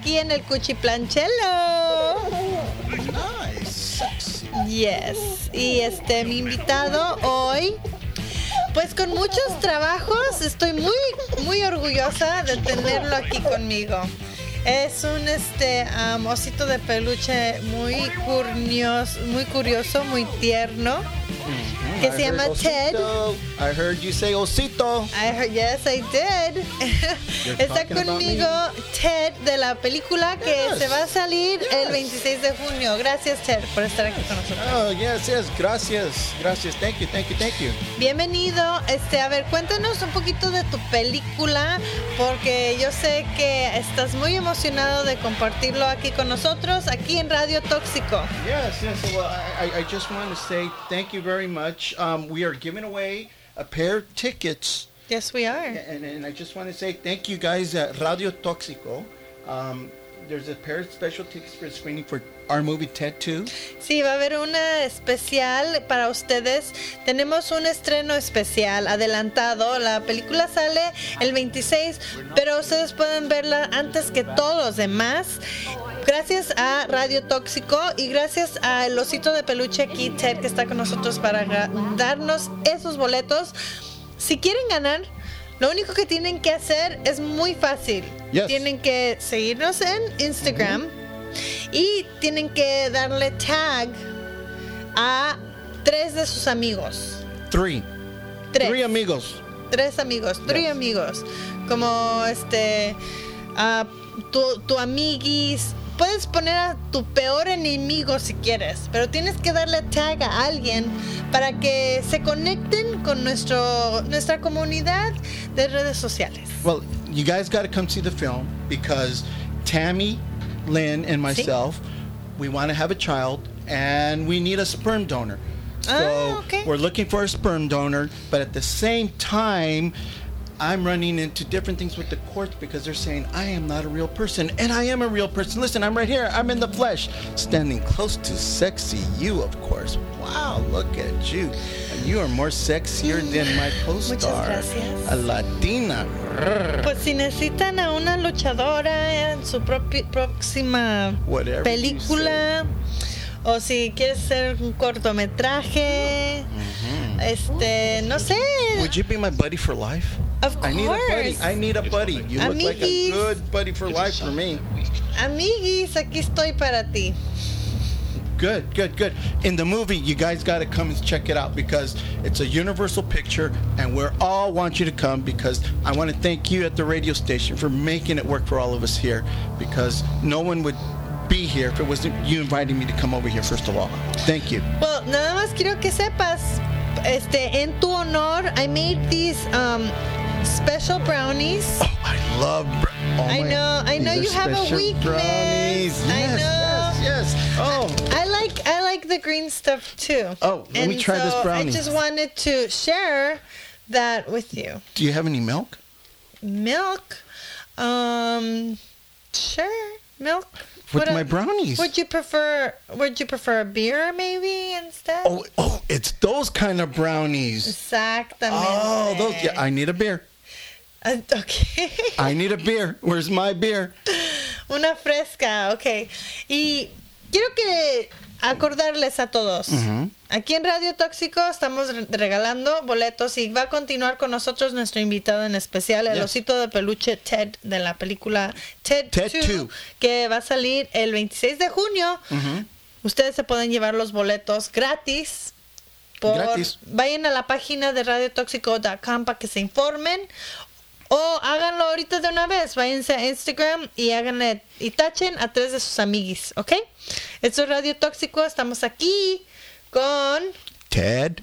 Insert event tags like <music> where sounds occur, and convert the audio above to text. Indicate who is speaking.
Speaker 1: Aquí en el Cuchiplanchelo. Yes. Y este, mi invitado hoy, pues con muchos trabajos, estoy muy, muy orgullosa de tenerlo aquí conmigo. Es un este osito de peluche muy curioso, muy curioso, muy tierno, que
Speaker 2: I
Speaker 1: se llama
Speaker 2: heard
Speaker 1: Ted.
Speaker 2: I heard you say osito.
Speaker 1: I heard, yes, I did. <laughs> Está conmigo Ted de la película que
Speaker 2: Yes.
Speaker 1: se va a salir el
Speaker 2: Yes.
Speaker 1: 26 de junio. Gracias, Ted, por estar aquí con nosotros.
Speaker 2: Oh, yes, yes. Gracias. Gracias. Thank you, thank you, thank you.
Speaker 1: Bienvenido. Este, a ver, cuéntanos un poquito de tu película, porque yo sé que estás muy emocionado de compartirlo aquí con nosotros, aquí en Radio Tóxico.
Speaker 2: Yes, yes. Well, I- I just want to say thank you very much. Um, we are giving away a pair of tickets,
Speaker 1: Yes, we are.
Speaker 2: and, and I just want to say thank you guys at Radio Toxico. Um, there's a pair of special tickets for screening for our movie 2.
Speaker 1: Sí, va a haber una especial para ustedes. Tenemos un estreno especial adelantado. La película sale el 26, pero ustedes pueden verla antes que todos los demás. Gracias a Radio Tóxico y gracias al osito de peluche aquí, Ted, que está con nosotros para darnos esos boletos. Si quieren ganar, lo único que tienen que hacer es muy fácil.
Speaker 2: Yes.
Speaker 1: Tienen que seguirnos en Instagram y tienen que darle tag a tres de sus amigos.
Speaker 2: Three.
Speaker 1: Tres.
Speaker 2: Three amigos.
Speaker 1: Tres amigos, tres
Speaker 2: Yes.
Speaker 1: amigos. Como este, a tu, tu amiguis. Puedes poner a tu peor enemigo si quieres, pero tienes que darle tag a alguien para que se conecten con nuestro, nuestra comunidad de redes sociales.
Speaker 2: Well, you guys got to come see the film because Tammy, Lynn, and myself, we want to have a child and we need a sperm donor. So
Speaker 1: Ah, okay.
Speaker 2: we're looking for a sperm donor, but at the same time, I'm running into different things with the courts because they're saying I am not a real person, and I am a real person. Listen, I'm right here. I'm in the flesh, standing close to sexy you, of course. Wow, look at you. You are more sexier than my co-star, a Latina.
Speaker 1: Pues si necesitan a una luchadora en su próxima
Speaker 2: Whatever
Speaker 1: película o si quieres hacer un cortometraje, mm-hmm. Este, no sé.
Speaker 2: Would you be my buddy for life?
Speaker 1: Of course.
Speaker 2: I need a buddy. I need a buddy. You look like a good buddy for life for me.
Speaker 1: Amiguis, aquí estoy para ti.
Speaker 2: Good, good, good. In the movie, you guys got to come and check it out because it's a universal picture, and we all want you to come because I want to thank you at the radio station for making it work for all of us here because no one would be here if it wasn't you inviting me to come over here, first of all. Thank you.
Speaker 1: Well, nada más quiero que sepas, este, en tu honor, I made these um, special brownies.
Speaker 2: Oh, I love. Br- oh
Speaker 1: I know, I know you have a weakness.
Speaker 2: Brownies.
Speaker 1: I
Speaker 2: Yes,
Speaker 1: know.
Speaker 2: yes, yes. Oh.
Speaker 1: I like I like the green stuff too.
Speaker 2: Oh, let me
Speaker 1: And
Speaker 2: try this
Speaker 1: so
Speaker 2: brownie.
Speaker 1: I just wanted to share that with you.
Speaker 2: Do you have any milk?
Speaker 1: Milk, um, sure, milk.
Speaker 2: With my brownies.
Speaker 1: Would you prefer? Would you prefer a beer maybe instead?
Speaker 2: Oh, oh, it's those kind of brownies.
Speaker 1: Exactamente.
Speaker 2: Oh, those. Yeah, I need a beer.
Speaker 1: Uh, okay. <laughs>
Speaker 2: I need a beer. Where's my beer?
Speaker 1: Una fresca, ok. Y quiero que acordarles a todos. Aquí en Radio Tóxico estamos re- regalando boletos y va a continuar con nosotros nuestro invitado en especial, el
Speaker 2: Yes.
Speaker 1: osito de peluche Ted de la película Ted,
Speaker 2: Ted
Speaker 1: 2,
Speaker 2: 2.
Speaker 1: que va a salir el 26 de junio. Ustedes se pueden llevar los boletos gratis. Por,
Speaker 2: Gratis.
Speaker 1: Vayan a la página de radiotóxico.com para que se informen. O háganlo ahorita de una vez. Váyanse a Instagram y háganle y tachen a tres de sus amiguis, ¿ok? Esto es Radio Tóxico. Estamos aquí con
Speaker 2: Ted.